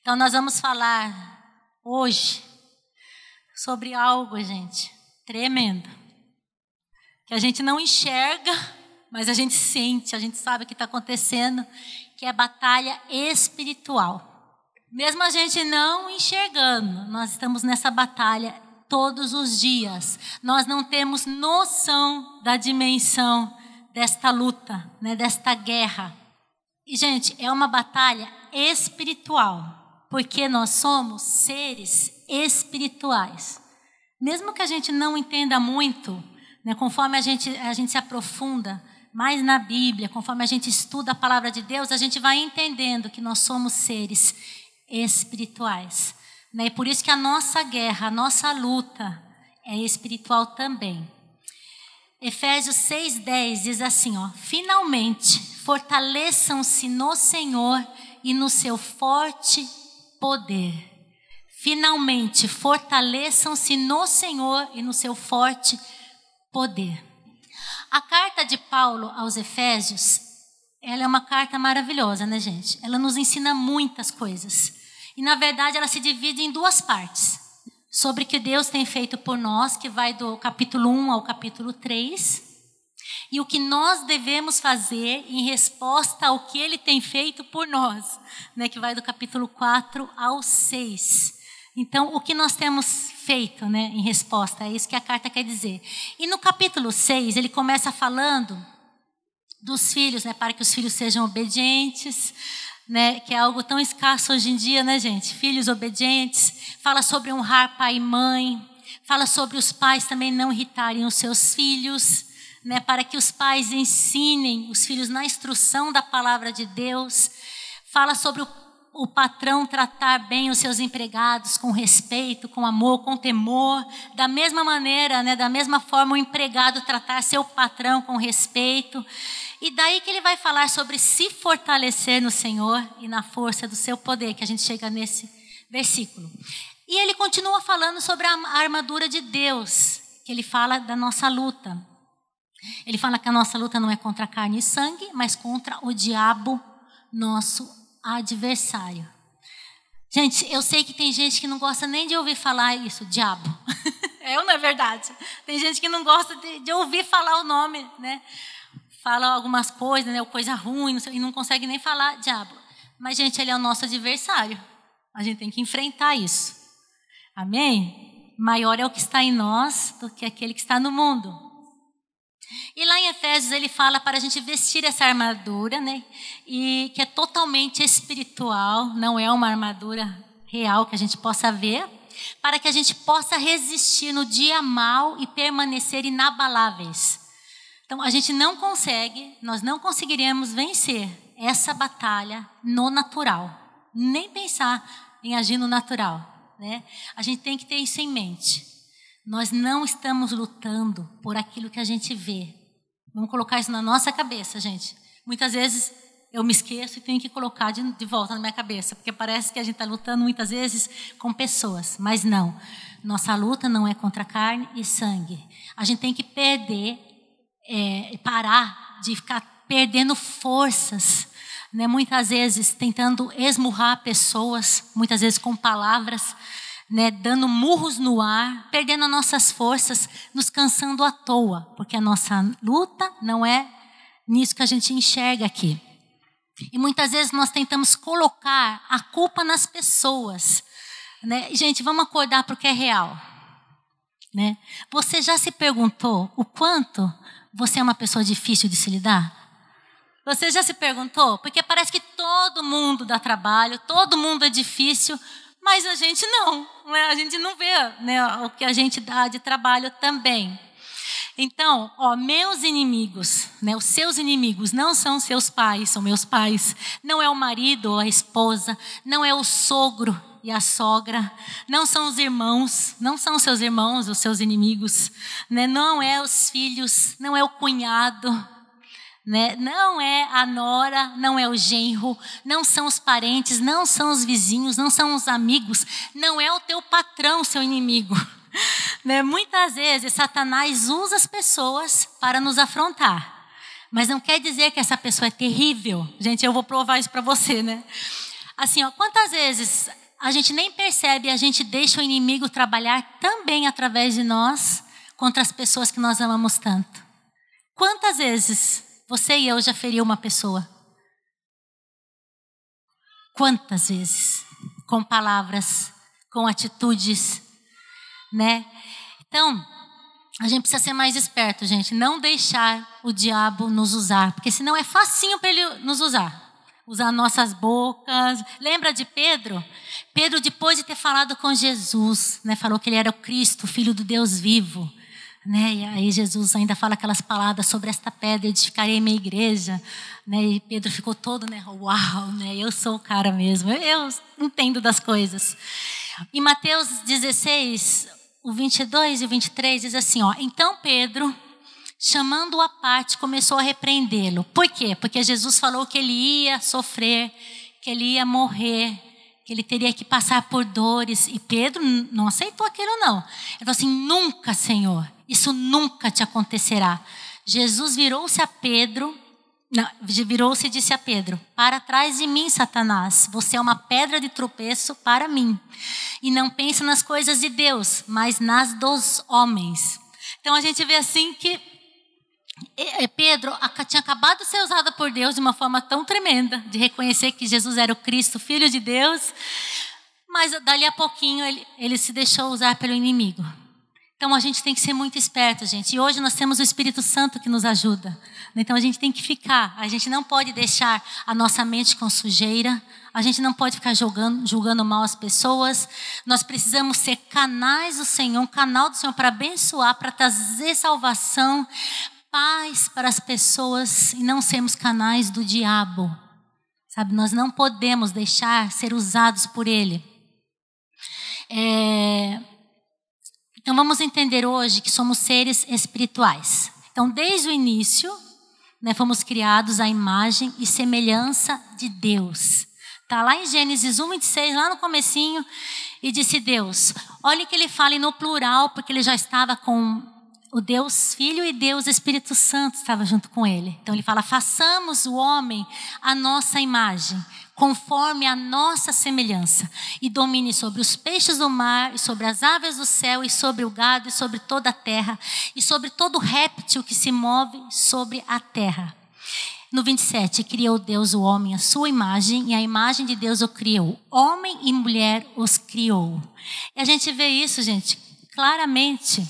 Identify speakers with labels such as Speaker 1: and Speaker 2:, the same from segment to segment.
Speaker 1: Então nós vamos falar hoje sobre algo, gente, tremendo. Que a gente não enxerga, mas a gente sente, a gente sabe o que está acontecendo, que é batalha espiritual. Mesmo a gente não enxergando, nós estamos nessa batalha todos os dias. Nós não temos noção da dimensão desta luta, né, desta guerra. E, gente, é uma batalha espiritual, porque nós somos seres espirituais. Mesmo que a gente não entenda muito, né, conforme a gente, a gente se aprofunda mais na Bíblia, conforme a gente estuda a palavra de Deus, a gente vai entendendo que nós somos seres espirituais. Né? E por isso que a nossa guerra, a nossa luta é espiritual também. Efésios 6,10 diz assim: ó, finalmente fortaleçam-se no Senhor e no seu forte poder. Finalmente fortaleçam-se no Senhor e no seu forte poder. A carta de Paulo aos Efésios, ela é uma carta maravilhosa, né, gente? Ela nos ensina muitas coisas. E na verdade ela se divide em duas partes. Sobre o que Deus tem feito por nós, que vai do capítulo 1 ao capítulo 3, e o que nós devemos fazer em resposta ao que ele tem feito por nós, né, que vai do capítulo 4 ao 6. Então, o que nós temos feito né, em resposta, é isso que a carta quer dizer. E no capítulo 6, ele começa falando dos filhos, né, para que os filhos sejam obedientes, né, que é algo tão escasso hoje em dia, né, gente? Filhos obedientes, fala sobre honrar pai e mãe, fala sobre os pais também não irritarem os seus filhos, né, para que os pais ensinem os filhos na instrução da palavra de Deus. Fala sobre o, o patrão tratar bem os seus empregados com respeito, com amor, com temor. Da mesma maneira, né, da mesma forma, o empregado tratar seu patrão com respeito. E daí que ele vai falar sobre se fortalecer no Senhor e na força do seu poder, que a gente chega nesse versículo. E ele continua falando sobre a armadura de Deus, que ele fala da nossa luta. Ele fala que a nossa luta não é contra carne e sangue, mas contra o diabo, nosso adversário. Gente, eu sei que tem gente que não gosta nem de ouvir falar isso, diabo. é ou não é verdade? Tem gente que não gosta de, de ouvir falar o nome, né? fala algumas coisas, né, coisa ruim, não sei, e não consegue nem falar diabo. Mas, gente, ele é o nosso adversário. A gente tem que enfrentar isso. Amém? Maior é o que está em nós do que aquele que está no mundo. E lá em Efésios ele fala para a gente vestir essa armadura, né? E que é totalmente espiritual, não é uma armadura real que a gente possa ver, para que a gente possa resistir no dia mal e permanecer inabaláveis. Então, a gente não consegue, nós não conseguiremos vencer essa batalha no natural, nem pensar em agir no natural. Né? A gente tem que ter isso em mente. Nós não estamos lutando por aquilo que a gente vê. Vamos colocar isso na nossa cabeça, gente. Muitas vezes eu me esqueço e tenho que colocar de, de volta na minha cabeça, porque parece que a gente está lutando muitas vezes com pessoas, mas não. Nossa luta não é contra carne e sangue. A gente tem que perder é, parar de ficar perdendo forças, né? muitas vezes tentando esmurrar pessoas, muitas vezes com palavras, né? dando murros no ar, perdendo as nossas forças, nos cansando à toa, porque a nossa luta não é nisso que a gente enxerga aqui. E muitas vezes nós tentamos colocar a culpa nas pessoas. Né? Gente, vamos acordar para o que é real. Né? Você já se perguntou o quanto você é uma pessoa difícil de se lidar? Você já se perguntou? Porque parece que todo mundo dá trabalho, todo mundo é difícil, mas a gente não, né? a gente não vê né, o que a gente dá de trabalho também. Então, ó, meus inimigos, né, os seus inimigos não são seus pais, são meus pais. Não é o marido ou a esposa, não é o sogro e a sogra, não são os irmãos, não são seus irmãos, os seus inimigos, né? não é os filhos, não é o cunhado, né? não é a nora, não é o genro, não são os parentes, não são os vizinhos, não são os amigos, não é o teu patrão, seu inimigo. Né? Muitas vezes Satanás usa as pessoas para nos afrontar, mas não quer dizer que essa pessoa é terrível. Gente, eu vou provar isso para você, né? Assim, ó, quantas vezes a gente nem percebe, a gente deixa o inimigo trabalhar também através de nós contra as pessoas que nós amamos tanto? Quantas vezes você e eu já feriu uma pessoa? Quantas vezes? Com palavras, com atitudes, né? Então, a gente precisa ser mais esperto, gente. Não deixar o diabo nos usar, porque senão é facinho para ele nos usar. Usar nossas bocas. Lembra de Pedro? Pedro, depois de ter falado com Jesus, né, falou que ele era o Cristo, filho do Deus vivo. Né? E aí Jesus ainda fala aquelas palavras sobre esta pedra, edificarei minha igreja. Né? E Pedro ficou todo, né? Uau, né? eu sou o cara mesmo, eu entendo das coisas. Em Mateus 16, o 22 e o 23 diz assim, ó, então Pedro, chamando-o à parte, começou a repreendê-lo. Por quê? Porque Jesus falou que ele ia sofrer, que ele ia morrer, que ele teria que passar por dores. E Pedro não aceitou aquilo, não. Ele falou assim: nunca, Senhor, isso nunca te acontecerá. Jesus virou-se a Pedro virou-se e disse a Pedro: Para trás de mim, Satanás, você é uma pedra de tropeço para mim. E não pensa nas coisas de Deus, mas nas dos homens. Então a gente vê assim que Pedro tinha acabado de ser usado por Deus de uma forma tão tremenda, de reconhecer que Jesus era o Cristo, filho de Deus, mas dali a pouquinho ele, ele se deixou usar pelo inimigo. Então a gente tem que ser muito esperto, gente. E hoje nós temos o Espírito Santo que nos ajuda. Então a gente tem que ficar. A gente não pode deixar a nossa mente com sujeira. A gente não pode ficar julgando, julgando mal as pessoas. Nós precisamos ser canais do Senhor, um canal do Senhor para abençoar, para trazer salvação, paz para as pessoas e não sermos canais do diabo. Sabe, nós não podemos deixar ser usados por ele. É, então vamos entender hoje que somos seres espirituais. Então, desde o início, né, fomos criados à imagem e semelhança de Deus. Está lá em Gênesis 1, 26, lá no comecinho, e disse Deus. Olha que ele fala no plural, porque ele já estava com o Deus Filho e Deus Espírito Santo estava junto com ele. Então ele fala: façamos o homem a nossa imagem, conforme a nossa semelhança, e domine sobre os peixes do mar, e sobre as aves do céu, e sobre o gado, e sobre toda a terra, e sobre todo réptil que se move sobre a terra. No 27, criou Deus o homem à sua imagem, e a imagem de Deus o criou. Homem e mulher os criou. E a gente vê isso, gente, claramente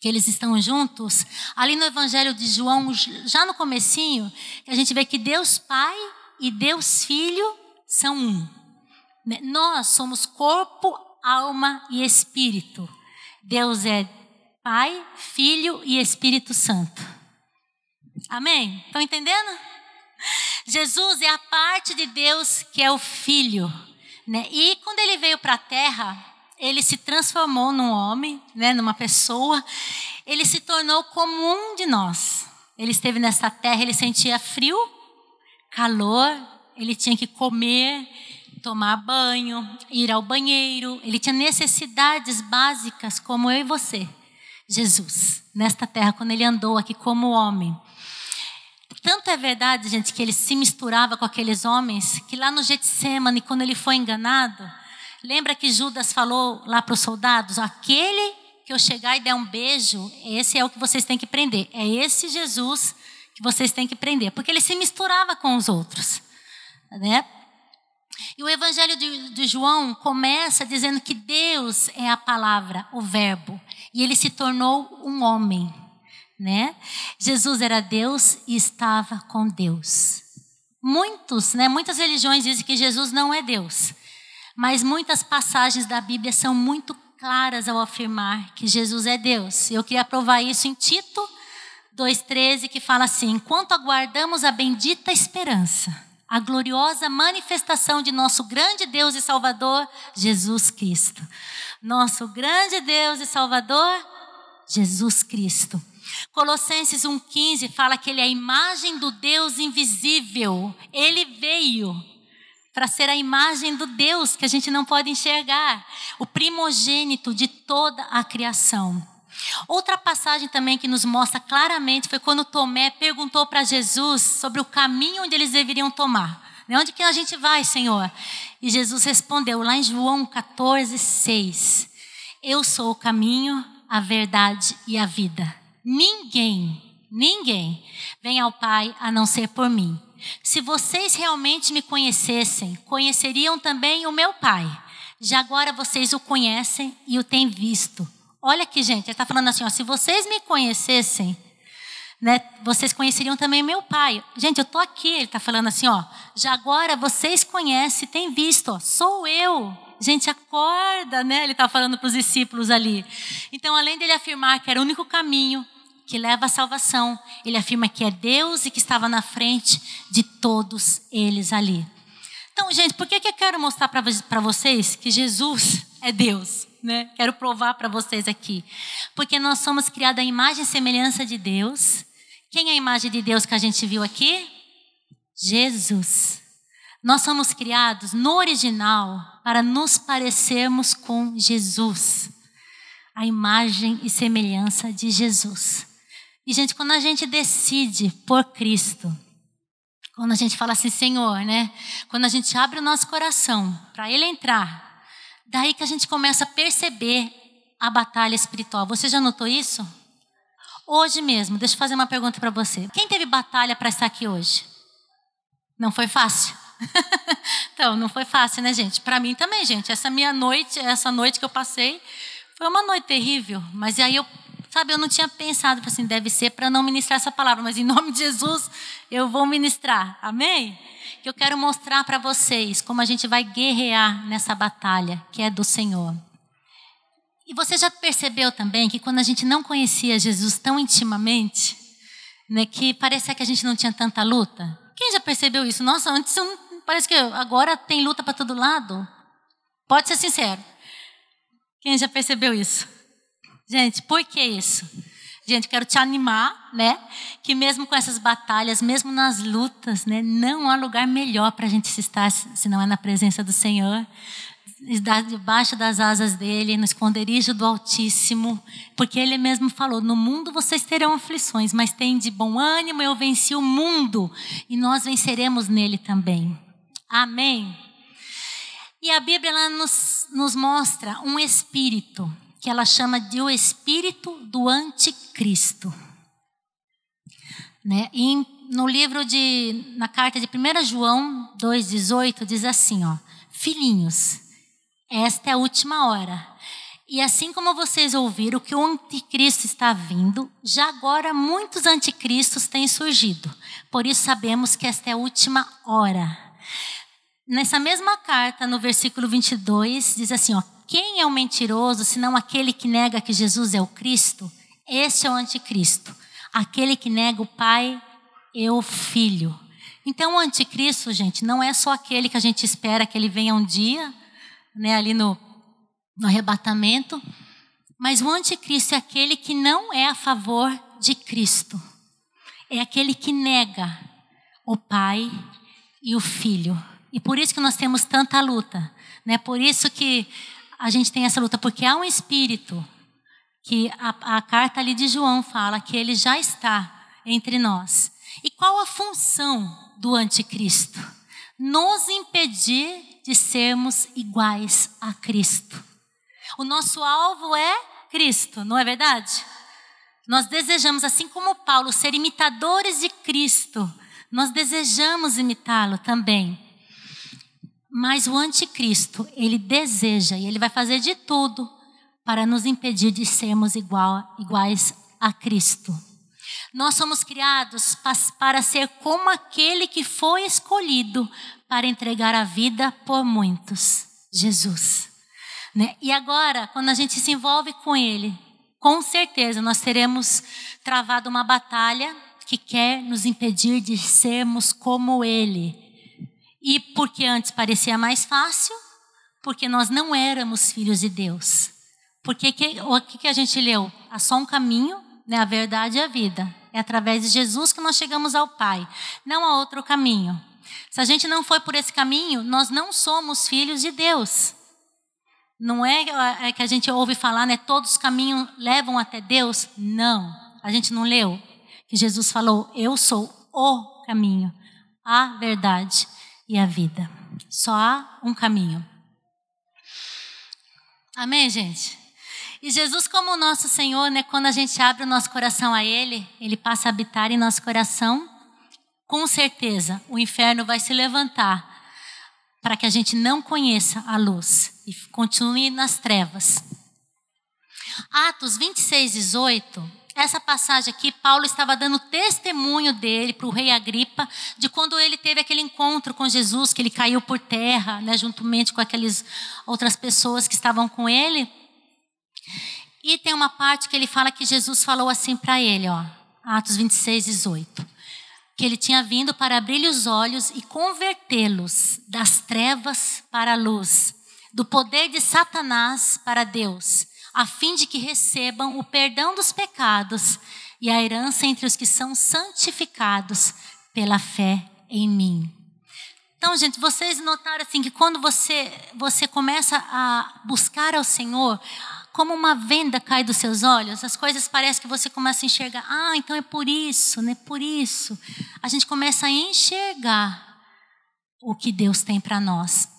Speaker 1: que eles estão juntos, ali no Evangelho de João, já no comecinho, a gente vê que Deus Pai e Deus Filho são um. Né? Nós somos corpo, alma e espírito. Deus é Pai, Filho e Espírito Santo. Amém? Estão entendendo? Jesus é a parte de Deus que é o Filho. Né? E quando ele veio para a terra, ele se transformou num homem, né, numa pessoa. Ele se tornou como um de nós. Ele esteve nessa terra, ele sentia frio, calor, ele tinha que comer, tomar banho, ir ao banheiro, ele tinha necessidades básicas como eu e você. Jesus, nesta terra, quando ele andou aqui como homem. Tanto é verdade, gente, que ele se misturava com aqueles homens, que lá no Getsemane, quando ele foi enganado, lembra que Judas falou lá para os soldados: aquele que eu chegar e der um beijo, esse é o que vocês têm que prender. É esse Jesus que vocês têm que prender, porque ele se misturava com os outros, né? E o Evangelho de, de, João começa dizendo que Deus é a palavra, o Verbo, e ele se tornou um homem, né? Jesus era Deus e estava com Deus. Muitos, né? Muitas religiões dizem que Jesus não é Deus, mas muitas passagens da Bíblia são muito claras ao afirmar que Jesus é Deus. Eu queria provar isso em Tito 2,13, que fala assim: Enquanto aguardamos a bendita esperança, a gloriosa manifestação de nosso grande Deus e Salvador, Jesus Cristo. Nosso grande Deus e Salvador, Jesus Cristo. Colossenses 1,15 fala que Ele é a imagem do Deus invisível. Ele veio para ser a imagem do Deus que a gente não pode enxergar, o primogênito de toda a criação. Outra passagem também que nos mostra claramente foi quando Tomé perguntou para Jesus sobre o caminho onde eles deveriam tomar. De onde que a gente vai, Senhor? E Jesus respondeu lá em João 14, 6. Eu sou o caminho, a verdade e a vida. Ninguém, ninguém vem ao Pai a não ser por mim. Se vocês realmente me conhecessem, conheceriam também o meu Pai. Já agora vocês o conhecem e o têm visto. Olha aqui, gente, ele está falando assim: ó, se vocês me conhecessem, né, vocês conheceriam também meu pai. Gente, eu estou aqui, ele está falando assim, ó, já agora vocês conhecem, têm visto, ó, sou eu. Gente, acorda, né? Ele está falando para os discípulos ali. Então, além dele afirmar que era o único caminho que leva à salvação, ele afirma que é Deus e que estava na frente de todos eles ali. Então, gente, por que, que eu quero mostrar para vocês que Jesus é Deus? Né? Quero provar para vocês aqui. Porque nós somos criados à imagem e semelhança de Deus quem é a imagem de Deus que a gente viu aqui? Jesus. Nós somos criados no original para nos parecermos com Jesus. A imagem e semelhança de Jesus. E, gente, quando a gente decide por Cristo, quando a gente fala assim, Senhor, né? Quando a gente abre o nosso coração para Ele entrar, daí que a gente começa a perceber a batalha espiritual. Você já notou isso? Hoje mesmo, deixa eu fazer uma pergunta para você. Quem teve batalha para estar aqui hoje? Não foi fácil? então, não foi fácil, né, gente? Para mim também, gente. Essa minha noite, essa noite que eu passei, foi uma noite terrível. Mas aí eu, sabe, eu não tinha pensado, assim, deve ser para não ministrar essa palavra, mas em nome de Jesus eu vou ministrar. Amém? Que eu quero mostrar para vocês como a gente vai guerrear nessa batalha que é do Senhor. E você já percebeu também que quando a gente não conhecia Jesus tão intimamente, né, que parecia que a gente não tinha tanta luta? Quem já percebeu isso? Nossa, antes parece que agora tem luta para todo lado. Pode ser sincero. Quem já percebeu isso? Gente, por que isso? Gente, quero te animar, né? Que mesmo com essas batalhas, mesmo nas lutas, né, não há lugar melhor para a gente se estar se não é na presença do Senhor debaixo das asas dele, no esconderijo do Altíssimo, porque ele mesmo falou: No mundo vocês terão aflições, mas tem de bom ânimo, eu venci o mundo e nós venceremos nele também. Amém. E a Bíblia nos, nos mostra um espírito, que ela chama de o espírito do anticristo. Né? E no livro de, na carta de 1 João 2,18, diz assim: ó, Filhinhos, esta é a última hora. E assim como vocês ouviram que o anticristo está vindo, já agora muitos anticristos têm surgido. Por isso sabemos que esta é a última hora. Nessa mesma carta, no versículo 22, diz assim: ó, Quem é o mentiroso senão aquele que nega que Jesus é o Cristo? Este é o anticristo, aquele que nega o Pai e o Filho. Então, o anticristo, gente, não é só aquele que a gente espera que ele venha um dia né, ali no, no arrebatamento. Mas o anticristo é aquele que não é a favor de Cristo. É aquele que nega o Pai e o Filho. E por isso que nós temos tanta luta. Né? Por isso que a gente tem essa luta, porque há um espírito que a, a carta ali de João fala que ele já está entre nós. E qual a função do anticristo? Nos impedir de sermos iguais a Cristo. O nosso alvo é Cristo, não é verdade? Nós desejamos, assim como Paulo, ser imitadores de Cristo. Nós desejamos imitá-lo também. Mas o anticristo, ele deseja e ele vai fazer de tudo para nos impedir de sermos igual, iguais a Cristo. Nós somos criados para ser como aquele que foi escolhido para entregar a vida por muitos, Jesus. Né? E agora, quando a gente se envolve com Ele, com certeza nós teremos travado uma batalha que quer nos impedir de sermos como Ele. E porque antes parecia mais fácil, porque nós não éramos filhos de Deus. Porque que, o que a gente leu? Há só um caminho, né? a verdade e a vida. É através de Jesus que nós chegamos ao Pai. Não há outro caminho. Se a gente não foi por esse caminho, nós não somos filhos de Deus. Não é, é que a gente ouve falar, né? Todos os caminhos levam até Deus. Não. A gente não leu que Jesus falou: Eu sou o caminho, a verdade e a vida. Só há um caminho. Amém, gente? E Jesus, como nosso Senhor, né, quando a gente abre o nosso coração a Ele, Ele passa a habitar em nosso coração. Com certeza, o inferno vai se levantar para que a gente não conheça a luz e continue nas trevas. Atos 26, 18, essa passagem aqui, Paulo estava dando testemunho dele para o rei Agripa, de quando ele teve aquele encontro com Jesus, que ele caiu por terra, né, juntamente com aquelas outras pessoas que estavam com ele. E tem uma parte que ele fala que Jesus falou assim para ele, ó, Atos 26, 18. Que ele tinha vindo para abrir-lhe os olhos e convertê-los das trevas para a luz, do poder de Satanás para Deus a fim de que recebam o perdão dos pecados e a herança entre os que são santificados pela fé em mim. Então, gente, vocês notaram assim que quando você você começa a buscar ao Senhor, como uma venda cai dos seus olhos, as coisas parecem que você começa a enxergar. Ah, então é por isso, né? Por isso. A gente começa a enxergar o que Deus tem para nós.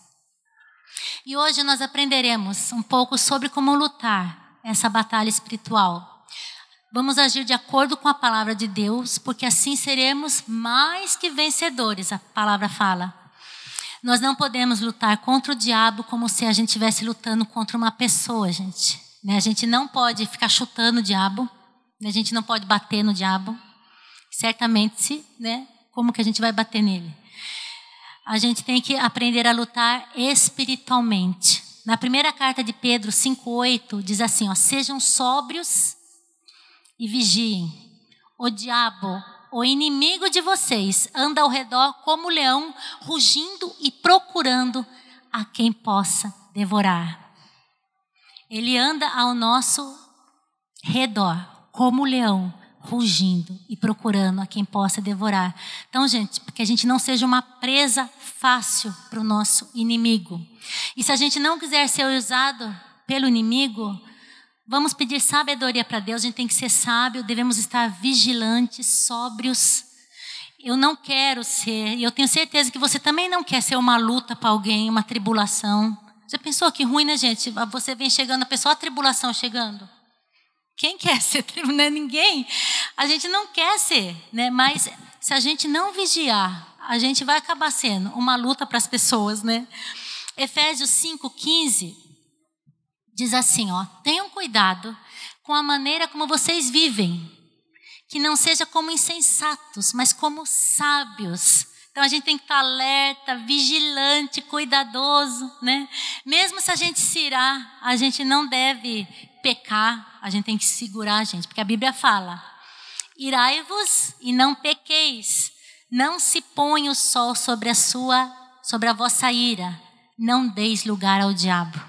Speaker 1: E hoje nós aprenderemos um pouco sobre como lutar essa batalha espiritual. Vamos agir de acordo com a palavra de Deus, porque assim seremos mais que vencedores, a palavra fala. Nós não podemos lutar contra o diabo como se a gente estivesse lutando contra uma pessoa, gente. Né? A gente não pode ficar chutando o diabo, né? a gente não pode bater no diabo. Certamente, né? Como que a gente vai bater nele? A gente tem que aprender a lutar espiritualmente. Na primeira carta de Pedro 5:8 diz assim, ó: "Sejam sóbrios e vigiem. O diabo, o inimigo de vocês, anda ao redor como leão, rugindo e procurando a quem possa devorar." Ele anda ao nosso redor como leão, rugindo e procurando a quem possa devorar. Então, gente, que a gente não seja uma presa fácil para o nosso inimigo. E se a gente não quiser ser usado pelo inimigo, vamos pedir sabedoria para Deus. A gente tem que ser sábio, devemos estar vigilantes, sóbrios. Eu não quero ser, e eu tenho certeza que você também não quer ser uma luta para alguém, uma tribulação. Já pensou que ruim, né, gente? Você vem chegando, a pessoa, a tribulação chegando. Quem quer ser Não é ninguém. A gente não quer ser, né? Mas se a gente não vigiar, a gente vai acabar sendo uma luta para as pessoas, né? Efésios 5:15 diz assim, ó: "Tenham cuidado com a maneira como vocês vivem, que não seja como insensatos, mas como sábios." Então a gente tem que estar alerta, vigilante, cuidadoso, né? Mesmo se a gente se irar, a gente não deve pecar, a gente tem que segurar gente, porque a Bíblia fala: irai-vos e não pequeis, não se põe o sol sobre a sua, sobre a vossa ira, não deis lugar ao diabo.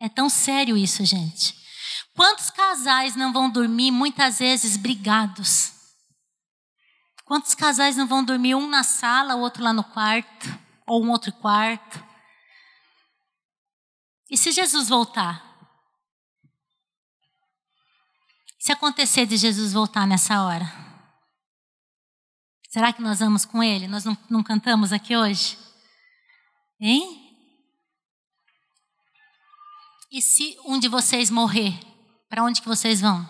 Speaker 1: É tão sério isso, gente. Quantos casais não vão dormir muitas vezes brigados? Quantos casais não vão dormir um na sala, o outro lá no quarto, ou um outro quarto? E se Jesus voltar? Se acontecer de Jesus voltar nessa hora, será que nós vamos com Ele? Nós não, não cantamos aqui hoje? Hein? E se um de vocês morrer, para onde que vocês vão?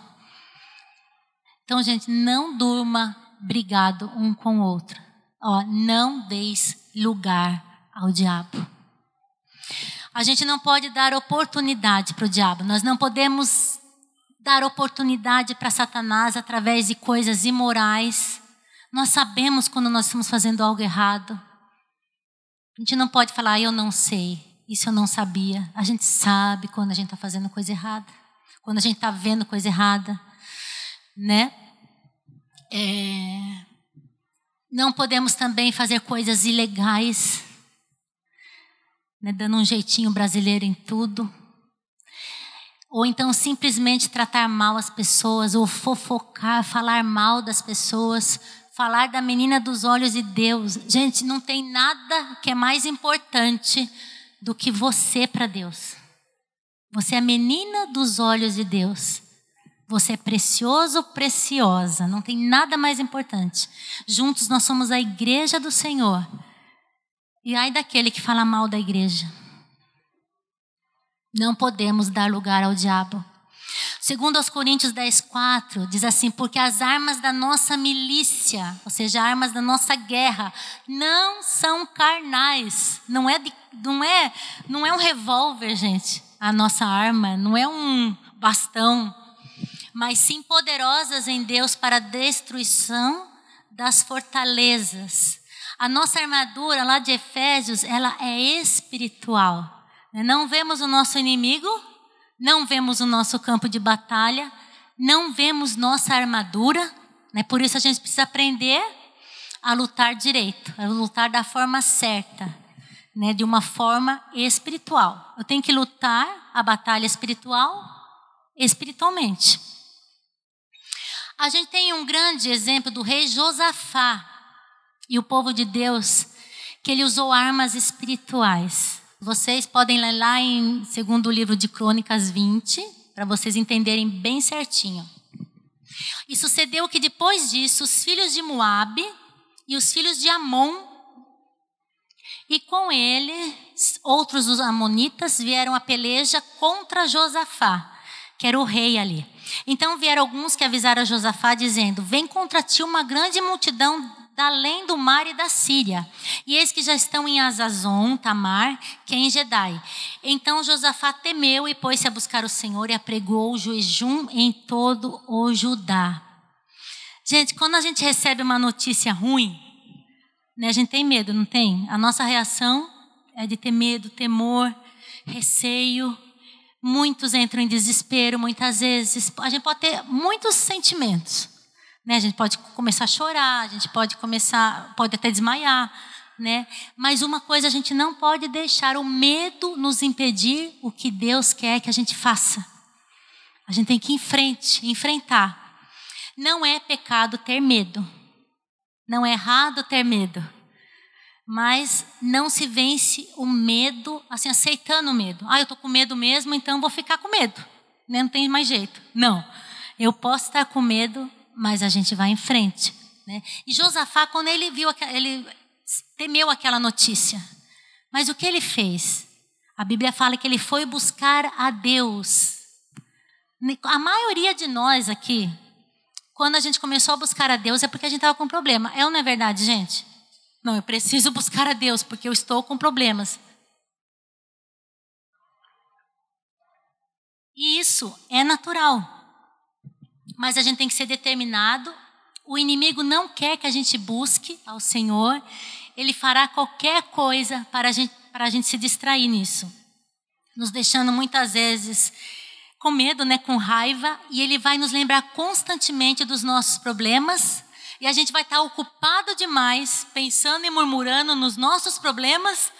Speaker 1: Então, gente, não durma brigado um com o outro. Ó, não deis lugar ao diabo. A gente não pode dar oportunidade para o diabo. Nós não podemos dar oportunidade para Satanás através de coisas imorais. Nós sabemos quando nós estamos fazendo algo errado. A gente não pode falar, ah, eu não sei, isso eu não sabia. A gente sabe quando a gente está fazendo coisa errada, quando a gente está vendo coisa errada, né? É... Não podemos também fazer coisas ilegais, né? dando um jeitinho brasileiro em tudo ou então simplesmente tratar mal as pessoas, ou fofocar, falar mal das pessoas, falar da menina dos olhos de Deus. Gente, não tem nada que é mais importante do que você para Deus. Você é a menina dos olhos de Deus. Você é precioso, preciosa. Não tem nada mais importante. Juntos nós somos a igreja do Senhor. E ai daquele que fala mal da igreja. Não podemos dar lugar ao diabo. Segundo aos Coríntios 10, 4, diz assim, porque as armas da nossa milícia, ou seja, armas da nossa guerra, não são carnais. Não é, de, não é, não é um revólver, gente, a nossa arma, não é um bastão, mas sim poderosas em Deus para a destruição das fortalezas. A nossa armadura lá de Efésios, ela é espiritual. Não vemos o nosso inimigo, não vemos o nosso campo de batalha, não vemos nossa armadura, né? por isso a gente precisa aprender a lutar direito, a lutar da forma certa, né? de uma forma espiritual. Eu tenho que lutar a batalha espiritual espiritualmente. A gente tem um grande exemplo do rei Josafá e o povo de Deus, que ele usou armas espirituais. Vocês podem ler lá em segundo livro de Crônicas 20, para vocês entenderem bem certinho. E sucedeu que depois disso, os filhos de Moabe e os filhos de Amon, e com eles outros dos amonitas vieram a peleja contra Josafá, que era o rei ali. Então vieram alguns que avisaram a Josafá, dizendo: Vem contra ti uma grande multidão além do mar e da Síria. E eis que já estão em Azazon, Tamar, que é. Então Josafá temeu e pôs-se a buscar o Senhor e apregou o jejum em todo o Judá. Gente, quando a gente recebe uma notícia ruim, né, a gente tem medo, não tem? A nossa reação é de ter medo, temor, receio. Muitos entram em desespero, muitas vezes. A gente pode ter muitos sentimentos. Né? A gente pode começar a chorar, a gente pode começar, pode até desmaiar, né? Mas uma coisa a gente não pode deixar o medo nos impedir o que Deus quer que a gente faça. A gente tem que ir em frente, enfrentar. Não é pecado ter medo. Não é errado ter medo. Mas não se vence o medo assim aceitando o medo. Ah, eu tô com medo mesmo, então vou ficar com medo. Né? Não tem mais jeito. Não. Eu posso estar com medo, mas a gente vai em frente. Né? E Josafá, quando ele viu, ele temeu aquela notícia. Mas o que ele fez? A Bíblia fala que ele foi buscar a Deus. A maioria de nós aqui, quando a gente começou a buscar a Deus, é porque a gente estava com problema. É ou não é verdade, gente? Não, eu preciso buscar a Deus porque eu estou com problemas. E isso é natural. Mas a gente tem que ser determinado. O inimigo não quer que a gente busque ao Senhor. Ele fará qualquer coisa para a gente, para a gente se distrair nisso. Nos deixando muitas vezes com medo, né, com raiva, e ele vai nos lembrar constantemente dos nossos problemas, e a gente vai estar ocupado demais pensando e murmurando nos nossos problemas,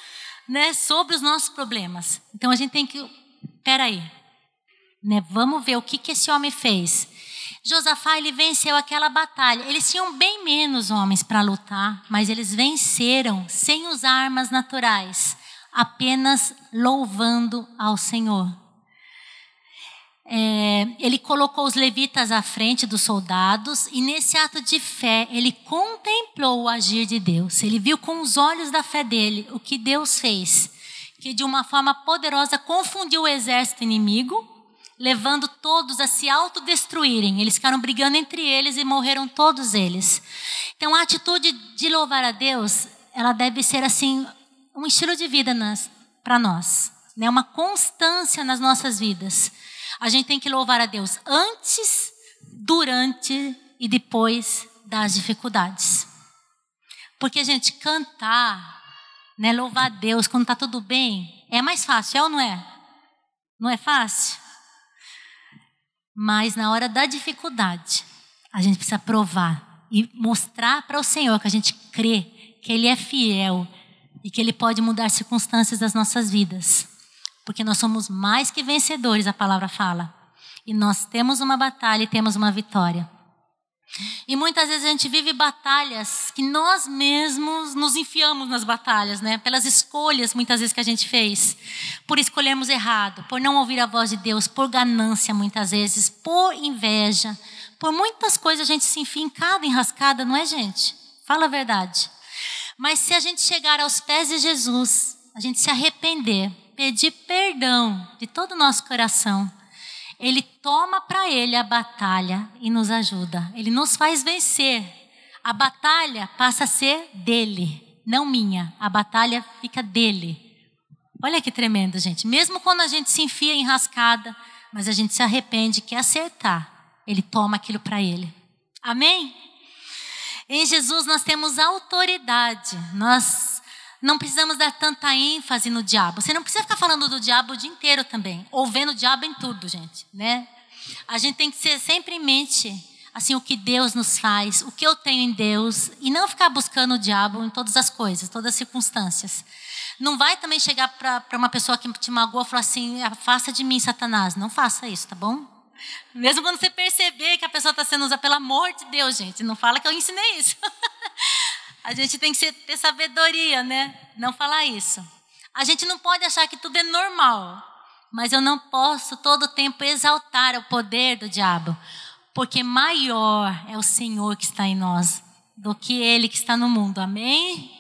Speaker 1: né, sobre os nossos problemas. Então a gente tem que, peraí, né, vamos ver o que que esse homem fez. Josafá ele venceu aquela batalha. Eles tinham bem menos homens para lutar, mas eles venceram sem usar armas naturais, apenas louvando ao Senhor. É, ele colocou os levitas à frente dos soldados e nesse ato de fé ele contemplou o agir de Deus. Ele viu com os olhos da fé dele o que Deus fez, que de uma forma poderosa confundiu o exército inimigo levando todos a se autodestruírem. Eles ficaram brigando entre eles e morreram todos eles. Então, a atitude de louvar a Deus, ela deve ser assim um estilo de vida para nós, né? Uma constância nas nossas vidas. A gente tem que louvar a Deus antes, durante e depois das dificuldades. Porque a gente cantar, né, louvar a Deus quando está tudo bem, é mais fácil, é ou não é? Não é fácil? Mas na hora da dificuldade, a gente precisa provar e mostrar para o Senhor que a gente crê que Ele é fiel e que Ele pode mudar circunstâncias das nossas vidas. Porque nós somos mais que vencedores, a palavra fala. E nós temos uma batalha e temos uma vitória. E muitas vezes a gente vive batalhas que nós mesmos nos enfiamos nas batalhas, né? Pelas escolhas muitas vezes que a gente fez, por escolhermos errado, por não ouvir a voz de Deus, por ganância muitas vezes, por inveja, por muitas coisas a gente se enfia em cada enrascada, não é, gente? Fala a verdade. Mas se a gente chegar aos pés de Jesus, a gente se arrepender, pedir perdão de todo o nosso coração, ele toma para ele a batalha e nos ajuda. Ele nos faz vencer. A batalha passa a ser dele, não minha. A batalha fica dele. Olha que tremendo, gente. Mesmo quando a gente se enfia em rascada, mas a gente se arrepende, quer acertar, ele toma aquilo para ele. Amém? Em Jesus nós temos autoridade. Nós não precisamos dar tanta ênfase no diabo. Você não precisa ficar falando do diabo o dia inteiro também, ou vendo o diabo em tudo, gente, né? A gente tem que ser sempre em mente assim o que Deus nos faz, o que eu tenho em Deus e não ficar buscando o diabo em todas as coisas, todas as circunstâncias. Não vai também chegar para uma pessoa que te magoou e falar assim: afasta de mim, Satanás. Não faça isso, tá bom? Mesmo quando você perceber que a pessoa está sendo usada, pelo amor de Deus, gente, não fala que eu ensinei isso. A gente tem que ter sabedoria, né? Não falar isso. A gente não pode achar que tudo é normal, mas eu não posso todo tempo exaltar o poder do diabo, porque maior é o Senhor que está em nós do que ele que está no mundo. Amém?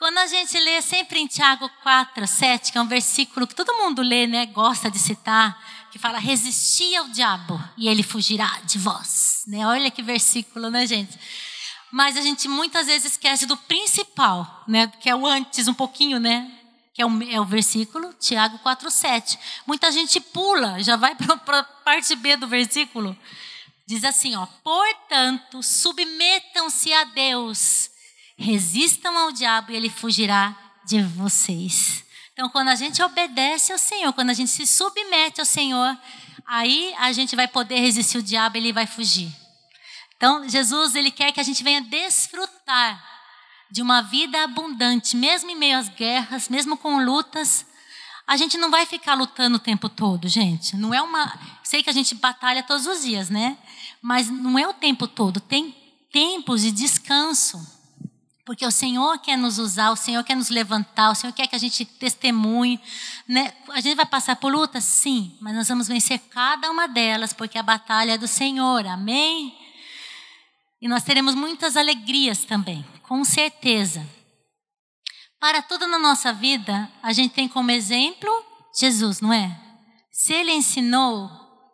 Speaker 1: Quando a gente lê sempre em Tiago 4, 7, que é um versículo que todo mundo lê, né, gosta de citar, que fala: resisti ao diabo e ele fugirá de vós. Né? Olha que versículo, né, gente? Mas a gente muitas vezes esquece do principal, né? Que é o antes um pouquinho, né? Que é o, é o versículo Tiago 4:7. Muita gente pula, já vai para a parte B do versículo. Diz assim, ó: "Portanto, submetam-se a Deus, resistam ao diabo e ele fugirá de vocês." Então, quando a gente obedece ao Senhor, quando a gente se submete ao Senhor, aí a gente vai poder resistir o diabo, e ele vai fugir. Então, Jesus, ele quer que a gente venha desfrutar de uma vida abundante, mesmo em meio às guerras, mesmo com lutas. A gente não vai ficar lutando o tempo todo, gente. Não é uma. Sei que a gente batalha todos os dias, né? Mas não é o tempo todo. Tem tempos de descanso. Porque o Senhor quer nos usar, o Senhor quer nos levantar, o Senhor quer que a gente testemunhe. Né? A gente vai passar por lutas? Sim, mas nós vamos vencer cada uma delas, porque a batalha é do Senhor. Amém? E nós teremos muitas alegrias também, com certeza. Para tudo na nossa vida, a gente tem como exemplo Jesus, não é? Se ele ensinou,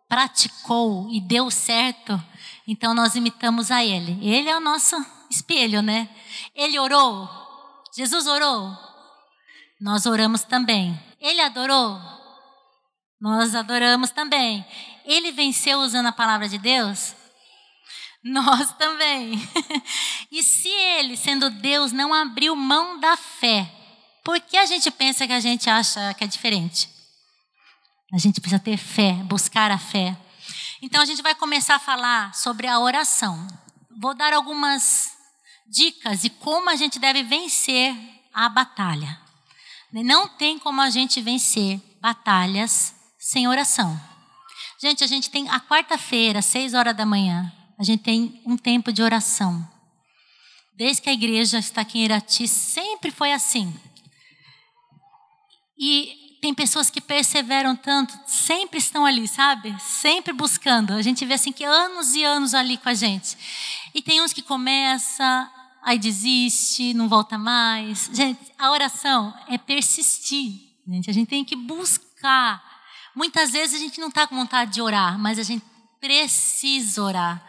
Speaker 1: praticou e deu certo, então nós imitamos a ele. Ele é o nosso espelho, né? Ele orou, Jesus orou, nós oramos também. Ele adorou, nós adoramos também. Ele venceu usando a palavra de Deus, nós também. e se ele, sendo Deus, não abriu mão da fé, por que a gente pensa que a gente acha que é diferente? A gente precisa ter fé, buscar a fé. Então a gente vai começar a falar sobre a oração. Vou dar algumas dicas de como a gente deve vencer a batalha. Não tem como a gente vencer batalhas sem oração. Gente, a gente tem a quarta-feira, seis horas da manhã, a gente tem um tempo de oração. Desde que a igreja está aqui em Irati, sempre foi assim. E tem pessoas que perseveram tanto, sempre estão ali, sabe? Sempre buscando. A gente vê assim que anos e anos ali com a gente. E tem uns que começa, aí desiste, não volta mais. Gente, a oração é persistir. Gente, a gente tem que buscar. Muitas vezes a gente não está com vontade de orar, mas a gente precisa orar.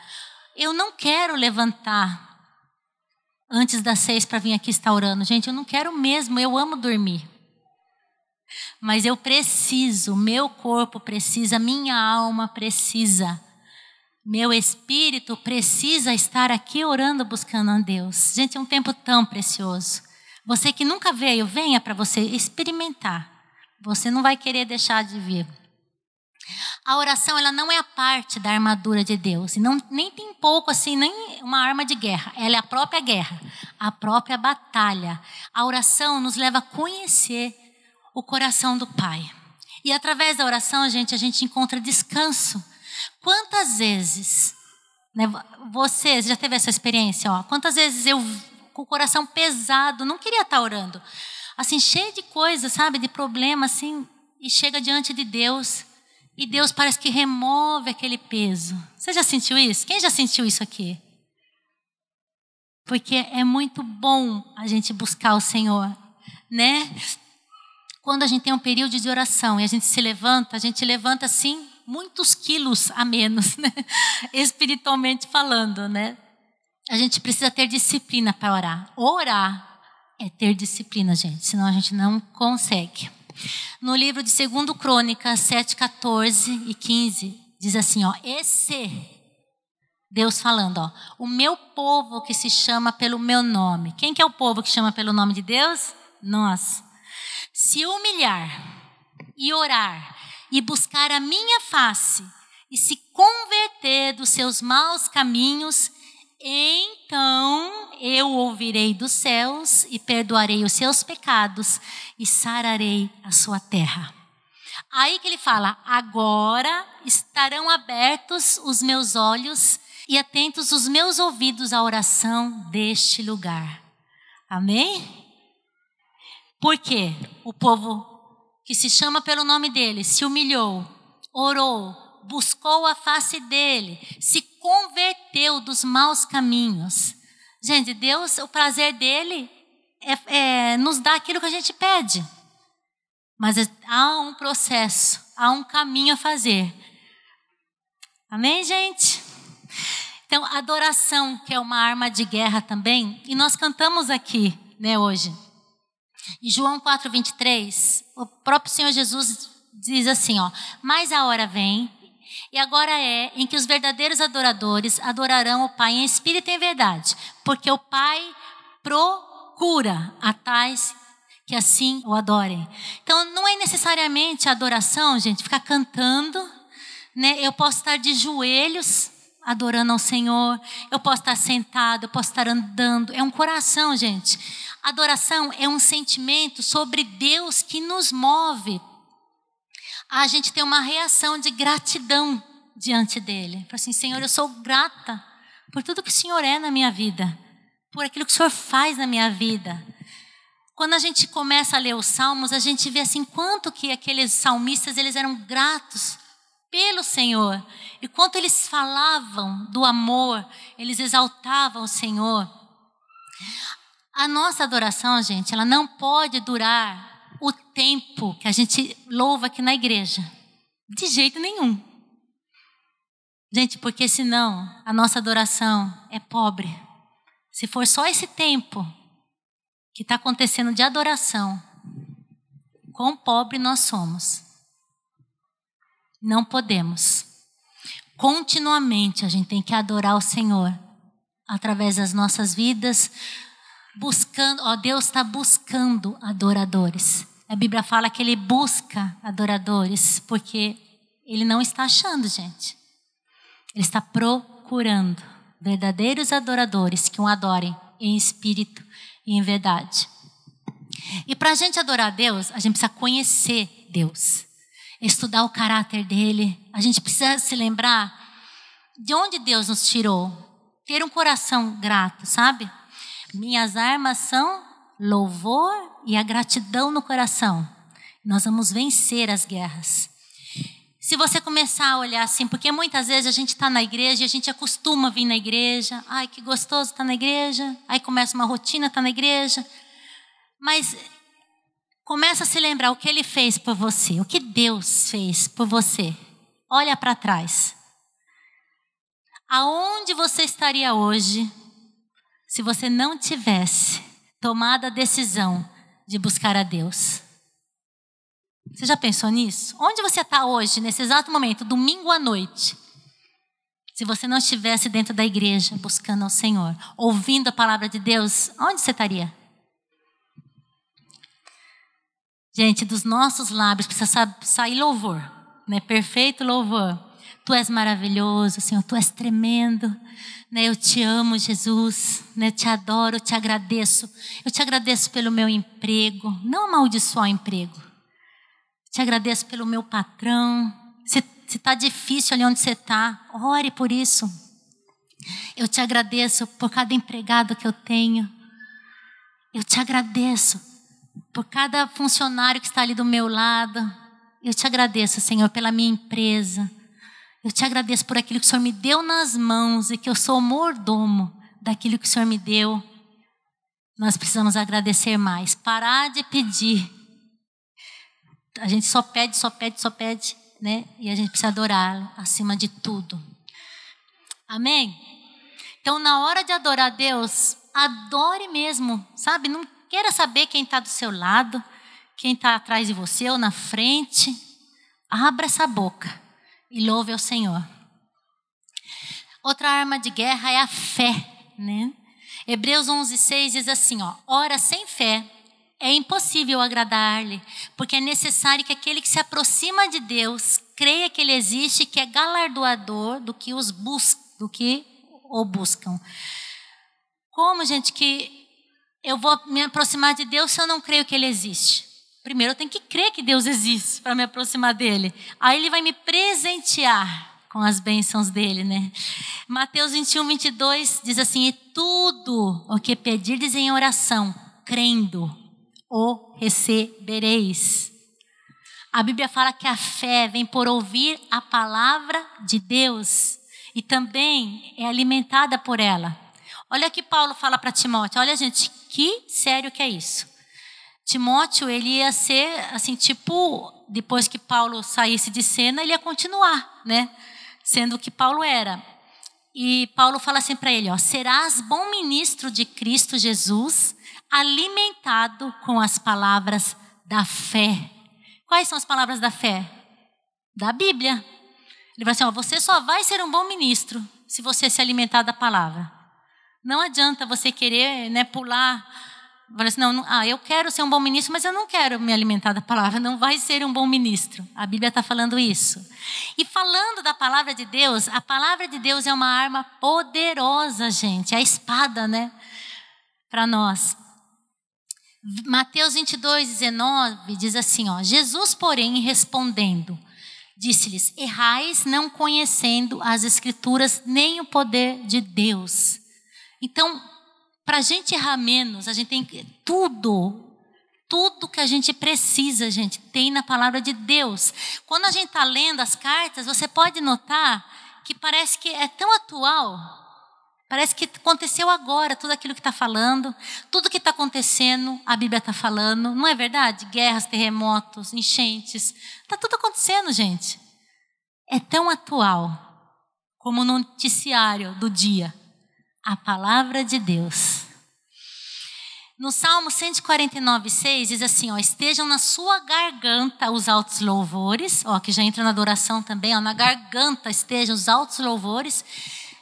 Speaker 1: Eu não quero levantar antes das seis para vir aqui estar orando. Gente, eu não quero mesmo, eu amo dormir. Mas eu preciso, meu corpo precisa, minha alma precisa, meu espírito precisa estar aqui orando, buscando a Deus. Gente, é um tempo tão precioso. Você que nunca veio, venha para você experimentar. Você não vai querer deixar de vir. A oração ela não é a parte da armadura de Deus, não, nem tem pouco assim, nem uma arma de guerra. Ela é a própria guerra, a própria batalha. A oração nos leva a conhecer o coração do Pai. E através da oração, gente, a gente encontra descanso. Quantas vezes, né, você já teve essa experiência? Ó, quantas vezes eu, com o coração pesado, não queria estar orando, assim, cheio de coisas, sabe, de problema, assim, e chega diante de Deus e Deus parece que remove aquele peso. Você já sentiu isso? Quem já sentiu isso aqui? porque é muito bom a gente buscar o Senhor, né? Quando a gente tem um período de oração e a gente se levanta, a gente levanta assim muitos quilos a menos, né? espiritualmente falando, né? A gente precisa ter disciplina para orar. Orar é ter disciplina, gente, senão a gente não consegue. No livro de 2 Crônicas 7, 14 e 15, diz assim: ó, esse Deus falando, ó, o meu povo que se chama pelo meu nome. Quem que é o povo que chama pelo nome de Deus? Nós. Se humilhar e orar e buscar a minha face e se converter dos seus maus caminhos, então eu ouvirei dos céus e perdoarei os seus pecados e sararei a sua terra. Aí que ele fala: agora estarão abertos os meus olhos e atentos os meus ouvidos à oração deste lugar. Amém? Porque o povo que se chama pelo nome dele se humilhou, orou, buscou a face dele, se converteu dos maus caminhos. Gente, Deus, o prazer dele é, é nos dar aquilo que a gente pede. Mas há um processo, há um caminho a fazer. Amém, gente? Então, adoração, que é uma arma de guerra também, e nós cantamos aqui, né, hoje. Em João 4:23, o próprio Senhor Jesus diz assim, ó: "Mas a hora vem, e agora é em que os verdadeiros adoradores adorarão o Pai em espírito e em verdade, porque o Pai procura a tais que assim o adorem. Então, não é necessariamente adoração, gente, ficar cantando, né? Eu posso estar de joelhos adorando ao Senhor, eu posso estar sentado, eu posso estar andando. É um coração, gente. Adoração é um sentimento sobre Deus que nos move. A gente tem uma reação de gratidão diante dele. Fala assim, Senhor, eu sou grata por tudo que o Senhor é na minha vida, por aquilo que o Senhor faz na minha vida. Quando a gente começa a ler os salmos, a gente vê assim quanto que aqueles salmistas eles eram gratos pelo Senhor. E quanto eles falavam do amor, eles exaltavam o Senhor. A nossa adoração, gente, ela não pode durar o tempo que a gente louva aqui na igreja. De jeito nenhum. Gente, porque senão a nossa adoração é pobre. Se for só esse tempo que está acontecendo de adoração, quão pobre nós somos. Não podemos. Continuamente a gente tem que adorar o Senhor através das nossas vidas, buscando, ó, Deus está buscando adoradores. A Bíblia fala que Ele busca adoradores, porque Ele não está achando, gente. Ele está procurando verdadeiros adoradores que o adorem em espírito e em verdade. E para a gente adorar Deus, a gente precisa conhecer Deus estudar o caráter dele. A gente precisa se lembrar de onde Deus nos tirou. Ter um coração grato, sabe? Minhas armas são louvor e a gratidão no coração. Nós vamos vencer as guerras. Se você começar a olhar assim, porque muitas vezes a gente está na igreja e a gente acostuma vir na igreja. Ai, que gostoso estar tá na igreja. Aí começa uma rotina, está na igreja. Mas Começa a se lembrar o que ele fez por você, o que Deus fez por você. Olha para trás. Aonde você estaria hoje se você não tivesse tomado a decisão de buscar a Deus? Você já pensou nisso? Onde você está hoje, nesse exato momento, domingo à noite? Se você não estivesse dentro da igreja buscando ao Senhor, ouvindo a palavra de Deus, onde você estaria? Gente, dos nossos lábios precisa sair louvor, né? Perfeito louvor. Tu és maravilhoso, Senhor, tu és tremendo. Né? Eu te amo, Jesus. Né? Eu te adoro, eu te agradeço. Eu te agradeço pelo meu emprego. Não amaldiçoar o emprego. Te agradeço pelo meu patrão. Se está difícil ali onde você está, ore por isso. Eu te agradeço por cada empregado que eu tenho. Eu te agradeço por cada funcionário que está ali do meu lado. Eu te agradeço, Senhor, pela minha empresa. Eu te agradeço por aquilo que o Senhor me deu nas mãos e que eu sou mordomo daquilo que o Senhor me deu, nós precisamos agradecer mais. Parar de pedir. A gente só pede, só pede, só pede, né? E a gente precisa adorá-lo acima de tudo. Amém? Então, na hora de adorar a Deus, adore mesmo, sabe? Não queira saber quem está do seu lado, quem está atrás de você ou na frente. Abra essa boca e louve ao Senhor. Outra arma de guerra é a fé, né? Hebreus 11:6 diz assim, ó: Ora, sem fé é impossível agradar-lhe, porque é necessário que aquele que se aproxima de Deus creia que ele existe, que é galardoador do que os busca, do que o buscam. Como, gente, que eu vou me aproximar de Deus se eu não creio que ele existe? Primeiro eu tenho que crer que Deus existe para me aproximar dele. Aí ele vai me presentear com as bênçãos dele, né? Mateus 21, 22 diz assim: E tudo o que pedirdes em oração, crendo, o recebereis. A Bíblia fala que a fé vem por ouvir a palavra de Deus e também é alimentada por ela. Olha que Paulo fala para Timóteo. Olha, gente, que sério que é isso. Timóteo, ele ia ser assim, tipo, depois que Paulo saísse de cena, ele ia continuar, né? sendo o que Paulo era. E Paulo fala assim para ele: ó, serás bom ministro de Cristo Jesus, alimentado com as palavras da fé. Quais são as palavras da fé? Da Bíblia. Ele vai assim: ó, você só vai ser um bom ministro se você se alimentar da palavra. Não adianta você querer né, pular Fala assim, não, ah, eu quero ser um bom ministro, mas eu não quero me alimentar da palavra, não vai ser um bom ministro. A Bíblia está falando isso. E falando da palavra de Deus, a palavra de Deus é uma arma poderosa, gente, é a espada, né? Para nós. Mateus 22, 19 diz assim: ó, Jesus, porém, respondendo, disse-lhes: Errais não conhecendo as Escrituras nem o poder de Deus. Então, para a gente errar menos, a gente tem tudo, tudo que a gente precisa, gente, tem na palavra de Deus. Quando a gente está lendo as cartas, você pode notar que parece que é tão atual, parece que aconteceu agora tudo aquilo que está falando, tudo que está acontecendo, a Bíblia está falando, não é verdade? Guerras, terremotos, enchentes, está tudo acontecendo, gente. É tão atual como no noticiário do dia a palavra de Deus. No Salmo 149, 6 diz assim: ó, estejam na sua garganta os altos louvores, ó, que já entra na adoração também, ó, na garganta estejam os altos louvores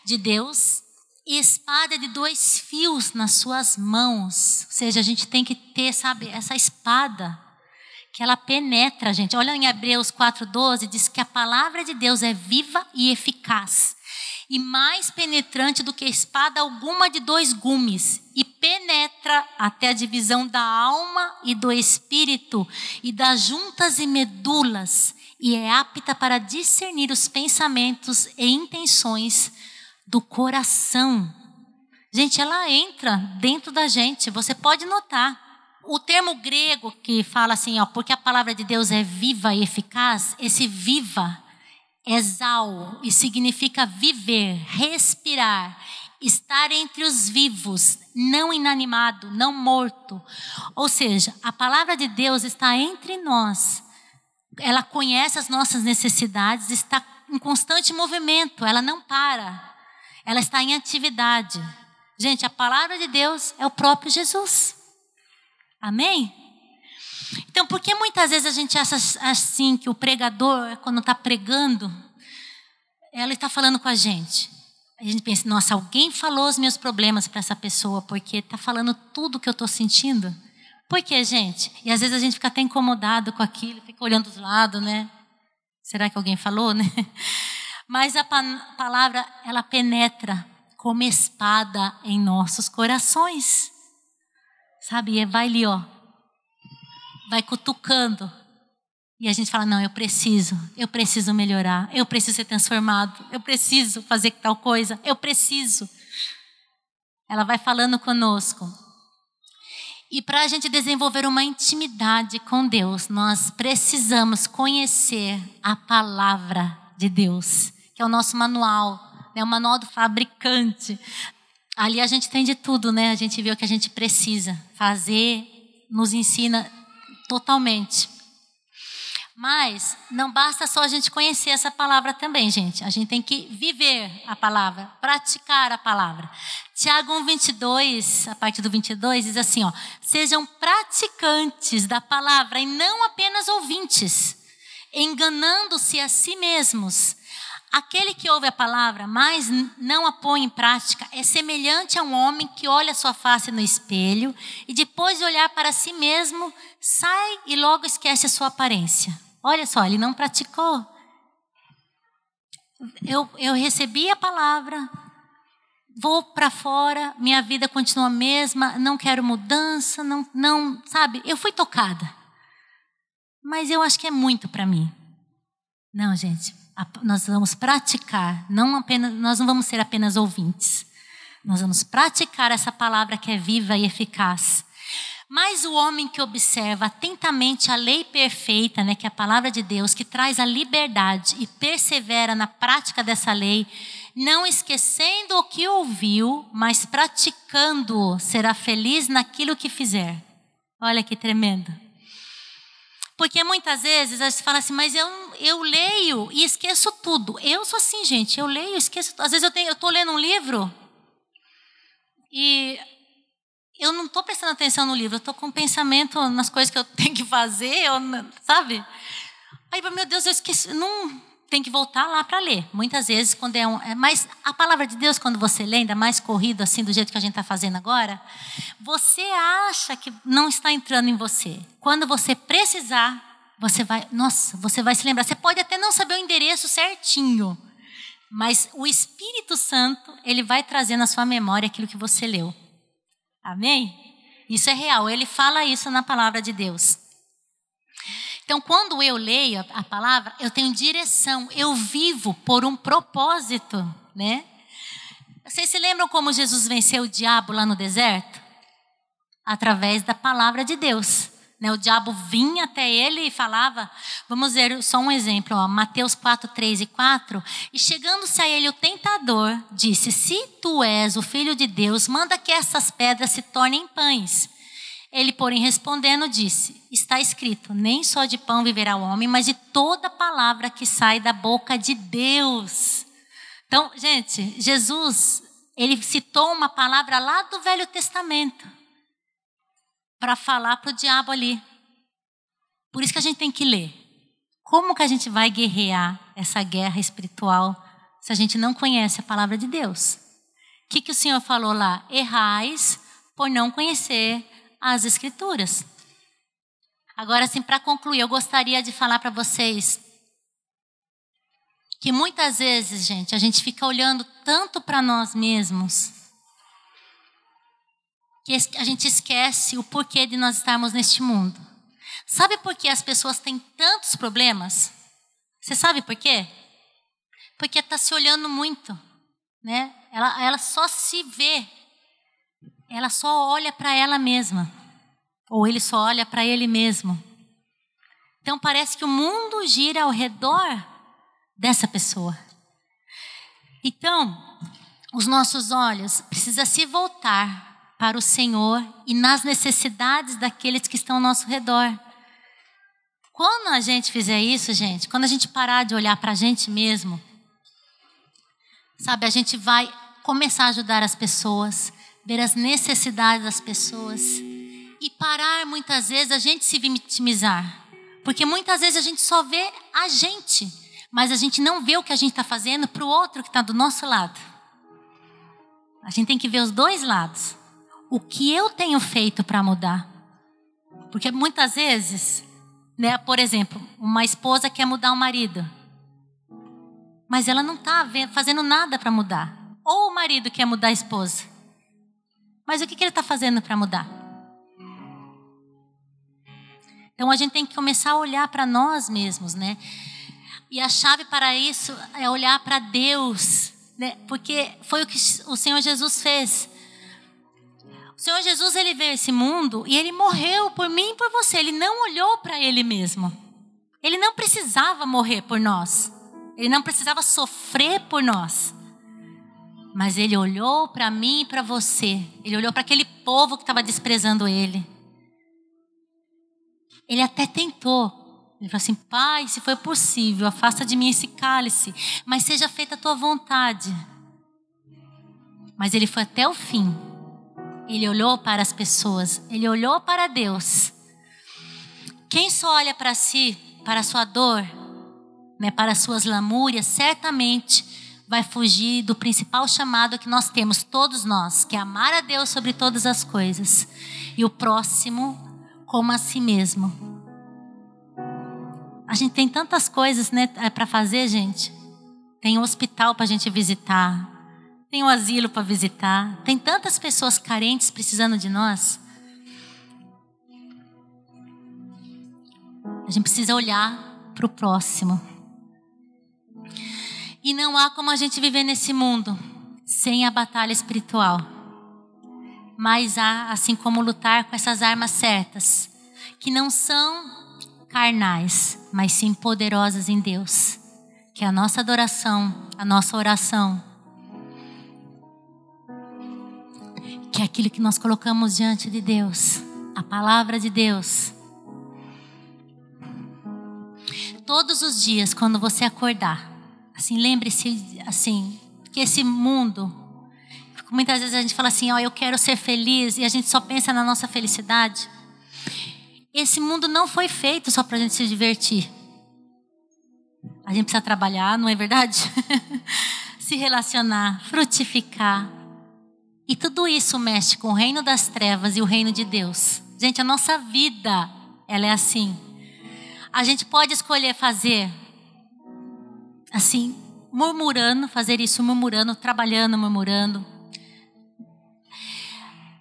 Speaker 1: de Deus, e espada de dois fios nas suas mãos. Ou seja, a gente tem que ter, sabe, essa espada que ela penetra, gente. Olha em Hebreus 4:12, diz que a palavra de Deus é viva e eficaz e mais penetrante do que espada alguma de dois gumes, e penetra até a divisão da alma e do espírito, e das juntas e medulas, e é apta para discernir os pensamentos e intenções do coração. Gente, ela entra dentro da gente, você pode notar. O termo grego que fala assim, ó, porque a palavra de Deus é viva e eficaz, esse viva Exal e significa viver, respirar, estar entre os vivos, não inanimado, não morto. Ou seja, a palavra de Deus está entre nós. Ela conhece as nossas necessidades, está em constante movimento, ela não para. Ela está em atividade. Gente, a palavra de Deus é o próprio Jesus. Amém? Então, por que muitas vezes a gente acha assim que o pregador, quando está pregando, ela está falando com a gente? A gente pensa, nossa, alguém falou os meus problemas para essa pessoa, porque está falando tudo que eu estou sentindo. Por que, gente? E às vezes a gente fica até incomodado com aquilo, fica olhando dos lados, né? Será que alguém falou, né? Mas a palavra, ela penetra como espada em nossos corações. Sabe? E vai ali, ó, vai cutucando. E a gente fala: não, eu preciso, eu preciso melhorar, eu preciso ser transformado, eu preciso fazer tal coisa, eu preciso. Ela vai falando conosco. E para a gente desenvolver uma intimidade com Deus, nós precisamos conhecer a palavra de Deus, que é o nosso manual, é o manual do fabricante. Ali a gente tem de tudo, né? A gente vê o que a gente precisa fazer, nos ensina totalmente. Mas não basta só a gente conhecer essa palavra também, gente. A gente tem que viver a palavra, praticar a palavra. Tiago 1, 22, a parte do 22, diz assim: ó, sejam praticantes da palavra e não apenas ouvintes, enganando-se a si mesmos. Aquele que ouve a palavra, mas não a põe em prática, é semelhante a um homem que olha sua face no espelho e depois de olhar para si mesmo, sai e logo esquece a sua aparência. Olha só, ele não praticou. Eu, eu recebi a palavra, vou para fora, minha vida continua a mesma, não quero mudança, não, não, sabe? Eu fui tocada. Mas eu acho que é muito para mim. Não, gente, nós vamos praticar, não apenas, nós não vamos ser apenas ouvintes. Nós vamos praticar essa palavra que é viva e eficaz. Mas o homem que observa atentamente a lei perfeita, né, que é a palavra de Deus, que traz a liberdade e persevera na prática dessa lei, não esquecendo o que ouviu, mas praticando, será feliz naquilo que fizer. Olha que tremendo. Porque muitas vezes a gente fala assim, mas eu, eu leio e esqueço tudo. Eu sou assim, gente, eu leio e esqueço. Às vezes eu estou lendo um livro e eu não estou prestando atenção no livro, eu estou com um pensamento nas coisas que eu tenho que fazer, eu, sabe? Aí, meu Deus, eu esqueci, não tem que voltar lá para ler. Muitas vezes, quando é um. É, mas a palavra de Deus, quando você lê, ainda mais corrido, assim, do jeito que a gente está fazendo agora, você acha que não está entrando em você. Quando você precisar, você vai. Nossa, você vai se lembrar. Você pode até não saber o endereço certinho, mas o Espírito Santo, ele vai trazer na sua memória aquilo que você leu. Amém? Isso é real, ele fala isso na palavra de Deus. Então, quando eu leio a palavra, eu tenho direção, eu vivo por um propósito, né? Vocês se lembram como Jesus venceu o diabo lá no deserto? Através da palavra de Deus. Né, o diabo vinha até ele e falava, vamos ver só um exemplo, ó, Mateus 4, 3 e 4. E chegando-se a ele o tentador, disse: Se tu és o filho de Deus, manda que essas pedras se tornem pães. Ele, porém, respondendo, disse: Está escrito: Nem só de pão viverá o homem, mas de toda palavra que sai da boca de Deus. Então, gente, Jesus, ele citou uma palavra lá do Velho Testamento para falar para o diabo ali. Por isso que a gente tem que ler. Como que a gente vai guerrear essa guerra espiritual se a gente não conhece a palavra de Deus? O que, que o Senhor falou lá? Errais por não conhecer as Escrituras. Agora, assim, para concluir, eu gostaria de falar para vocês que muitas vezes, gente, a gente fica olhando tanto para nós mesmos que a gente esquece o porquê de nós estarmos neste mundo. Sabe por que as pessoas têm tantos problemas? Você sabe por quê? Porque está se olhando muito, né? Ela, ela só se vê, ela só olha para ela mesma, ou ele só olha para ele mesmo. Então parece que o mundo gira ao redor dessa pessoa. Então, os nossos olhos precisam se voltar para o Senhor e nas necessidades daqueles que estão ao nosso redor. Quando a gente fizer isso, gente, quando a gente parar de olhar para a gente mesmo, sabe, a gente vai começar a ajudar as pessoas, ver as necessidades das pessoas e parar muitas vezes a gente se vitimizar, porque muitas vezes a gente só vê a gente, mas a gente não vê o que a gente está fazendo para o outro que está do nosso lado. A gente tem que ver os dois lados o que eu tenho feito para mudar. Porque muitas vezes, né, por exemplo, uma esposa quer mudar o marido, mas ela não está fazendo nada para mudar. Ou o marido quer mudar a esposa, mas o que, que ele está fazendo para mudar? Então a gente tem que começar a olhar para nós mesmos, né? E a chave para isso é olhar para Deus, né? Porque foi o que o Senhor Jesus fez. O Senhor Jesus ele veio a esse mundo e ele morreu por mim e por você. Ele não olhou para ele mesmo. Ele não precisava morrer por nós. Ele não precisava sofrer por nós. Mas ele olhou para mim e para você. Ele olhou para aquele povo que estava desprezando ele. Ele até tentou. Ele falou assim: Pai, se for possível, afasta de mim esse cálice, mas seja feita a tua vontade. Mas ele foi até o fim. Ele olhou para as pessoas, ele olhou para Deus. Quem só olha para si, para a sua dor, né, para as suas lamúrias, certamente vai fugir do principal chamado que nós temos, todos nós, que é amar a Deus sobre todas as coisas e o próximo como a si mesmo. A gente tem tantas coisas né, é, para fazer, gente. Tem um hospital para a gente visitar, tem um asilo para visitar, tem tantas pessoas carentes precisando de nós. A gente precisa olhar para o próximo. E não há como a gente viver nesse mundo sem a batalha espiritual. Mas há, assim como lutar com essas armas certas, que não são carnais, mas sim poderosas em Deus. Que é a nossa adoração, a nossa oração, que é aquilo que nós colocamos diante de Deus, a palavra de Deus todos os dias quando você acordar. Assim, lembre-se assim, que esse mundo muitas vezes a gente fala assim, ó, oh, eu quero ser feliz e a gente só pensa na nossa felicidade. Esse mundo não foi feito só para a gente se divertir. A gente precisa trabalhar, não é verdade? se relacionar, frutificar. E tudo isso mexe com o reino das trevas e o reino de Deus. Gente, a nossa vida, ela é assim. A gente pode escolher fazer assim, murmurando, fazer isso murmurando, trabalhando, murmurando.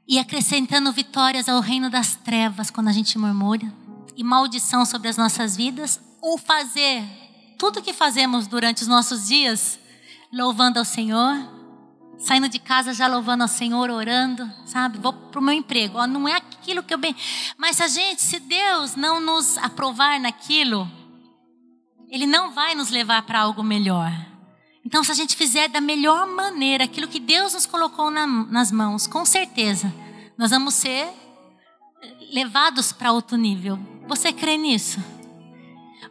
Speaker 1: E acrescentando vitórias ao reino das trevas quando a gente murmura, e maldição sobre as nossas vidas, ou fazer tudo que fazemos durante os nossos dias, louvando ao Senhor, saindo de casa já louvando ao Senhor, orando, sabe? Vou para o meu emprego. Ó, não é aquilo que eu bem. Mas a gente, se Deus não nos aprovar naquilo, Ele não vai nos levar para algo melhor. Então, se a gente fizer da melhor maneira aquilo que Deus nos colocou na, nas mãos, com certeza, nós vamos ser levados para outro nível. Você crê nisso?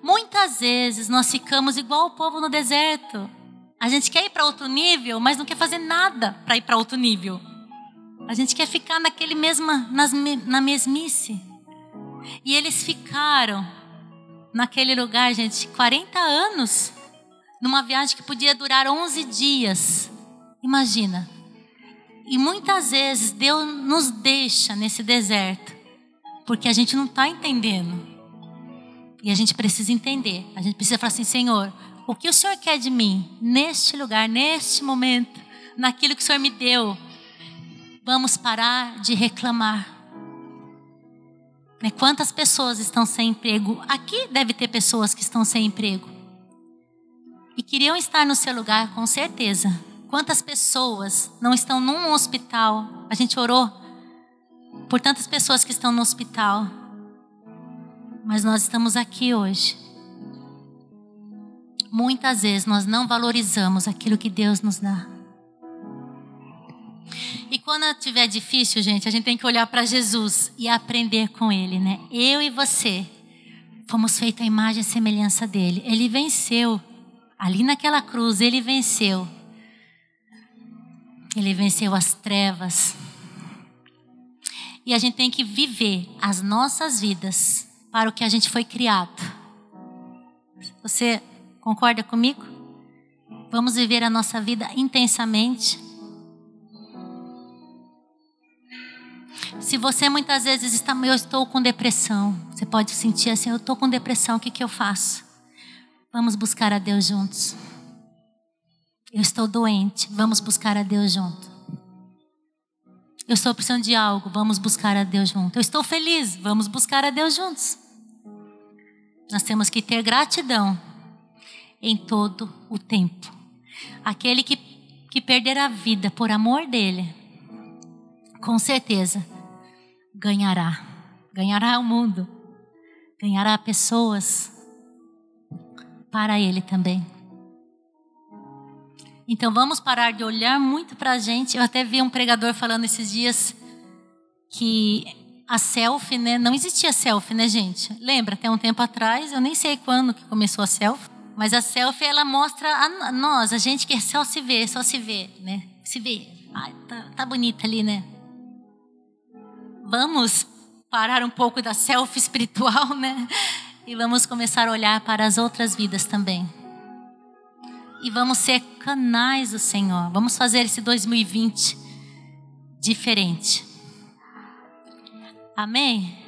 Speaker 1: Muitas vezes nós ficamos igual o povo no deserto. A gente quer ir para outro nível, mas não quer fazer nada para ir para outro nível. A gente quer ficar naquele mesma, nas, na mesmice. E eles ficaram naquele lugar, gente, 40 anos, numa viagem que podia durar 11 dias. Imagina. E muitas vezes Deus nos deixa nesse deserto, porque a gente não está entendendo. E a gente precisa entender. A gente precisa falar assim: Senhor, o que o Senhor quer de mim neste lugar, neste momento, naquilo que o Senhor me deu. Vamos parar de reclamar. Né? Quantas pessoas estão sem emprego? Aqui deve ter pessoas que estão sem emprego. E queriam estar no seu lugar, com certeza. Quantas pessoas não estão num hospital? A gente orou por tantas pessoas que estão no hospital. Mas nós estamos aqui hoje muitas vezes nós não valorizamos aquilo que Deus nos dá. E quando estiver difícil, gente, a gente tem que olhar para Jesus e aprender com Ele, né? Eu e você fomos feitos a imagem e semelhança dele. Ele venceu. Ali naquela cruz, ele venceu. Ele venceu as trevas. E a gente tem que viver as nossas vidas para o que a gente foi criado. Você Concorda comigo? Vamos viver a nossa vida intensamente. Se você muitas vezes está, eu estou com depressão, você pode sentir assim, eu estou com depressão, o que, que eu faço? Vamos buscar a Deus juntos. Eu estou doente, vamos buscar a Deus junto. Eu estou precisando de algo, vamos buscar a Deus junto. Eu estou feliz, vamos buscar a Deus juntos. Nós temos que ter gratidão em todo o tempo. Aquele que, que perder a vida por amor dele, com certeza ganhará. Ganhará o mundo, ganhará pessoas para ele também. Então vamos parar de olhar muito para a gente. Eu até vi um pregador falando esses dias que a selfie, né? Não existia selfie, né, gente? Lembra, até um tempo atrás, eu nem sei quando que começou a selfie, mas a selfie ela mostra a nós, a gente que só se vê, só se vê, né? Se vê. Ai, tá, tá bonita ali, né? Vamos parar um pouco da selfie espiritual, né? E vamos começar a olhar para as outras vidas também. E vamos ser canais do Senhor. Vamos fazer esse 2020 diferente. Amém?